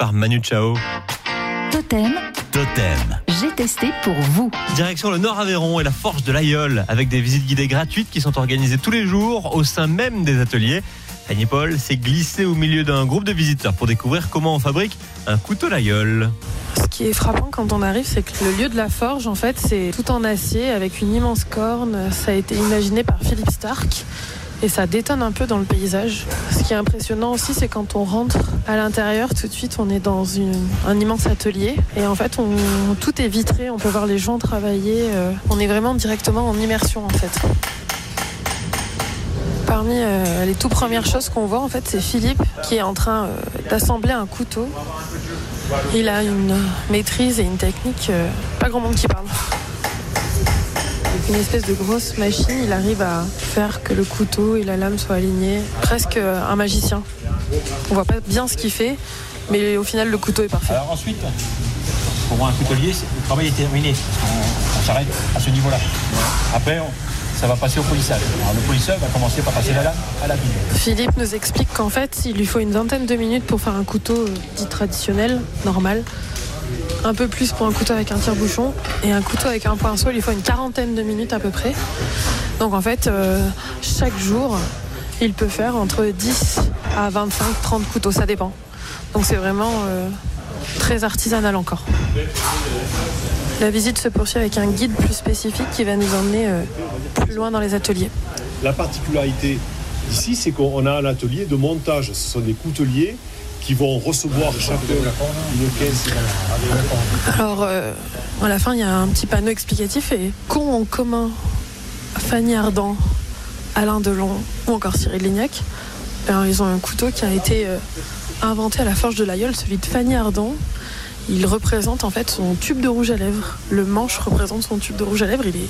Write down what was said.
par Manu Chao. Totem, Totem. j'ai testé pour vous. Direction le Nord-Aveyron et la Forge de l'Aïeul, avec des visites guidées gratuites qui sont organisées tous les jours au sein même des ateliers. Fanny Paul s'est glissée au milieu d'un groupe de visiteurs pour découvrir comment on fabrique un couteau l'Aïeul. Ce qui est frappant quand on arrive, c'est que le lieu de la forge, en fait, c'est tout en acier avec une immense corne. Ça a été imaginé par Philippe Stark et ça détonne un peu dans le paysage. Ce qui est impressionnant aussi, c'est quand on rentre à l'intérieur, tout de suite, on est dans un immense atelier et en fait, tout est vitré. On peut voir les gens travailler. euh, on est vraiment directement en immersion, en fait. Parmi euh, les tout premières choses qu'on voit, en fait, c'est Philippe qui est en train euh, d'assembler un couteau. Il a une maîtrise et une technique, pas grand monde qui parle. Une espèce de grosse machine, il arrive à faire que le couteau et la lame soient alignés, presque euh, un magicien. On voit pas bien ce qu'il fait, mais au final le couteau est parfait. Alors ensuite, pour moi, un coutelier, le travail est terminé. On, on s'arrête à ce niveau-là. Après, on- ça va passer au polissage. Alors, le polisseur va commencer par passer la lame à la bille. Philippe nous explique qu'en fait, il lui faut une vingtaine de minutes pour faire un couteau euh, dit traditionnel, normal. Un peu plus pour un couteau avec un tire-bouchon. Et un couteau avec un pinceau, il faut une quarantaine de minutes à peu près. Donc en fait, euh, chaque jour, il peut faire entre 10 à 25, 30 couteaux, ça dépend. Donc c'est vraiment euh, très artisanal encore. La visite se poursuit avec un guide plus spécifique qui va nous emmener euh, plus loin dans les ateliers. La particularité ici, c'est qu'on a un atelier de montage. Ce sont des couteliers qui vont recevoir chacun une caisse. Alors, euh, à la fin, il y a un petit panneau explicatif et qu'ont en commun Fanny Ardant, Alain Delon ou encore Cyril Lignac? Alors, Ils ont un couteau qui a été euh, inventé à la forge de l'Aïeul, celui de Fanny Ardant. Il représente en fait son tube de rouge à lèvres. Le manche représente son tube de rouge à lèvres. Il est